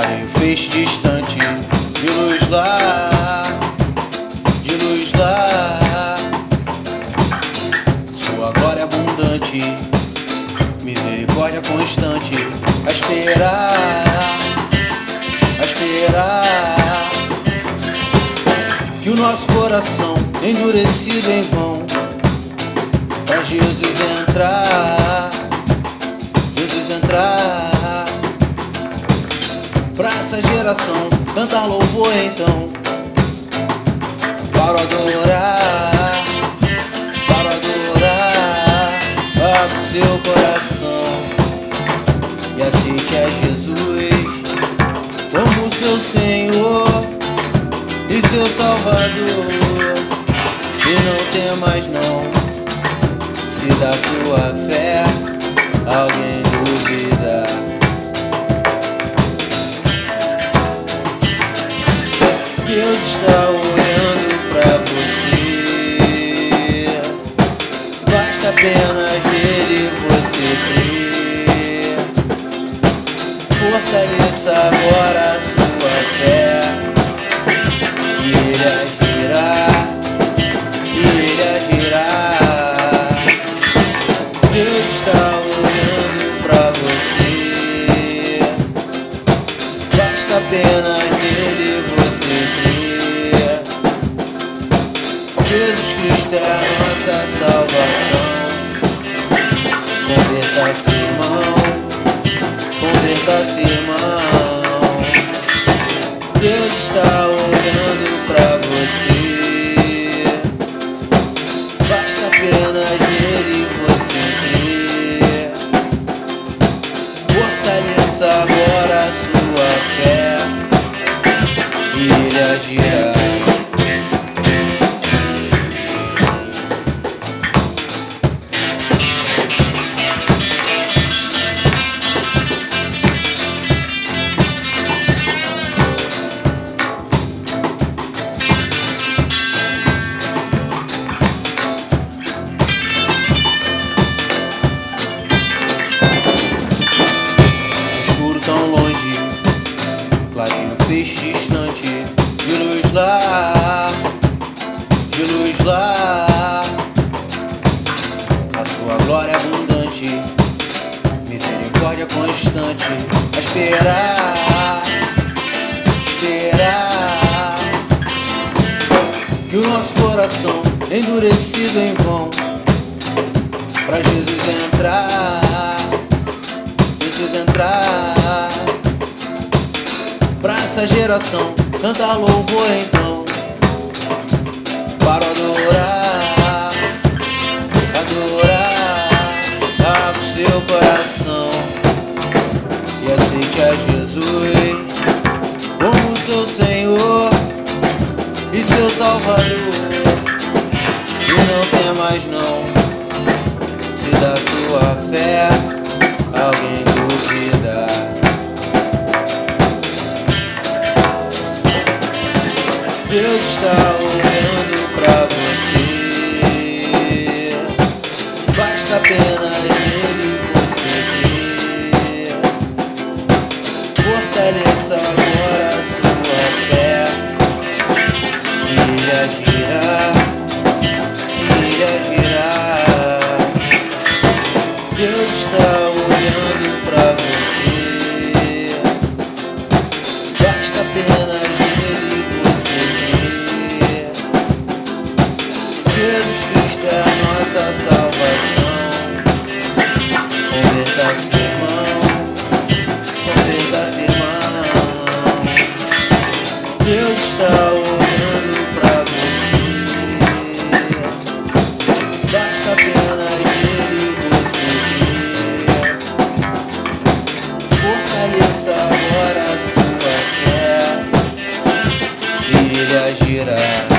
feixe distante, de luz lá, de luz lá. Sua glória abundante, misericórdia constante, a esperar, a esperar. Que o nosso coração endurecido em vão, pra Jesus entrar, Jesus entrar. Pra essa geração cantar louvor então, para adorar, para adorar, abra o seu coração e aceite a Jesus como seu Senhor e seu Salvador. E não tem mais não, se da sua fé alguém duvidar. Nele você crer. Fortaleça agora a sua fé. E ele agirá. E ele agirá. Deus está olhando pra você. Basta apenas nele você crer. Jesus Cristo é a nossa salvação. myself clarinho feixe de luz lá, de luz lá. A sua glória abundante, misericórdia constante, a esperar, esperar. Que o nosso coração endurecido em vão, pra Jesus entrar. Jesus entrar essa geração. Cantar louvor então. Para adorar Adorar Abra o seu coração. E aceite a Jesus Como seu Senhor E seu Salvador. E não tem mais não. Se da sua fé alguém duvidar. Deus está família girar.